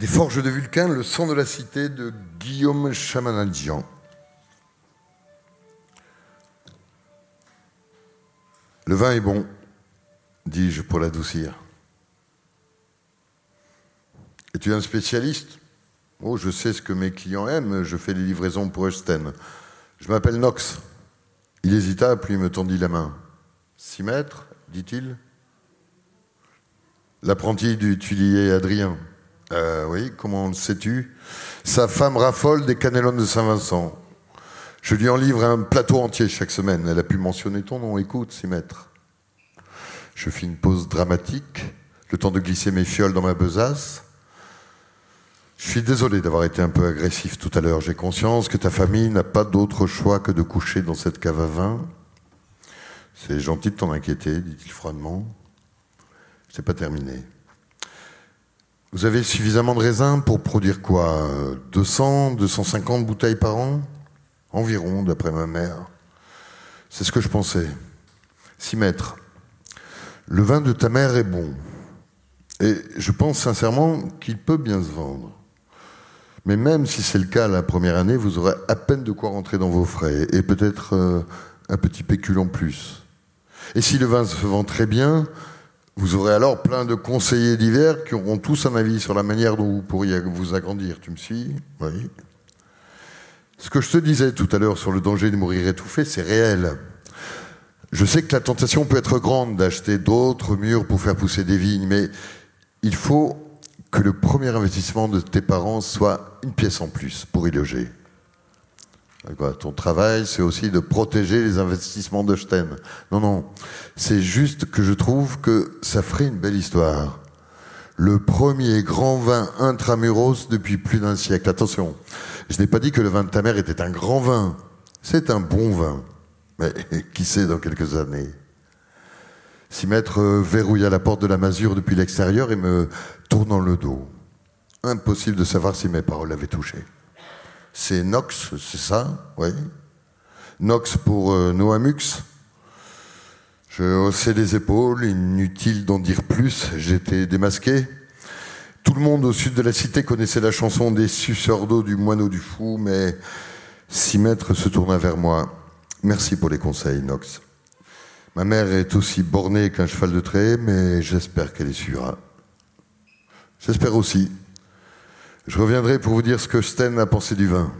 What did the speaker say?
Des forges de Vulcain, le sang de la cité de Guillaume Chamanadjian. Le vin est bon, dis-je pour l'adoucir. Es-tu un spécialiste? Oh, je sais ce que mes clients aiment, je fais des livraisons pour Eusten. Je m'appelle Knox. Il hésita, puis me tendit la main. Six mètres, dit-il. L'apprenti du tuilier Adrien. Euh, oui, comment le sais-tu? Sa femme raffole des cannelons de Saint-Vincent. Je lui en livre un plateau entier chaque semaine. Elle a pu mentionner ton nom. Écoute, six mètres. Je fis une pause dramatique, le temps de glisser mes fioles dans ma besace. Je suis désolé d'avoir été un peu agressif tout à l'heure. J'ai conscience que ta famille n'a pas d'autre choix que de coucher dans cette cave à vin. C'est gentil de t'en inquiéter, dit-il froidement. Je n'ai pas terminé. Vous avez suffisamment de raisins pour produire quoi 200, 250 bouteilles par an? Environ, d'après ma mère. C'est ce que je pensais. Six mètres. Le vin de ta mère est bon. Et je pense sincèrement qu'il peut bien se vendre. Mais même si c'est le cas la première année, vous aurez à peine de quoi rentrer dans vos frais et peut-être euh, un petit pécule en plus. Et si le vin se vend très bien, vous aurez alors plein de conseillers divers qui auront tous un avis sur la manière dont vous pourriez vous agrandir. Tu me suis? Oui. Ce que je te disais tout à l'heure sur le danger de mourir étouffé, c'est réel. Je sais que la tentation peut être grande d'acheter d'autres murs pour faire pousser des vignes, mais il faut que le premier investissement de tes parents soit une pièce en plus pour y loger. Ton travail, c'est aussi de protéger les investissements de Sten. Non, non, c'est juste que je trouve que ça ferait une belle histoire. Le premier grand vin intramuros depuis plus d'un siècle. Attention, je n'ai pas dit que le vin de ta mère était un grand vin. C'est un bon vin. Mais qui sait dans quelques années? Six mètres verrouilla la porte de la masure depuis l'extérieur et me tournant le dos. Impossible de savoir si mes paroles l'avaient touché. C'est Nox, c'est ça Oui. Nox pour euh, Noamux. Je haussais les épaules, inutile d'en dire plus, j'étais démasqué. Tout le monde au sud de la cité connaissait la chanson des suceurs d'eau du moineau du fou, mais six mètres se tourna vers moi. Merci pour les conseils, Nox. Ma mère est aussi bornée qu'un cheval de trait, mais j'espère qu'elle est sûre. J'espère aussi. Je reviendrai pour vous dire ce que Sten a pensé du vin.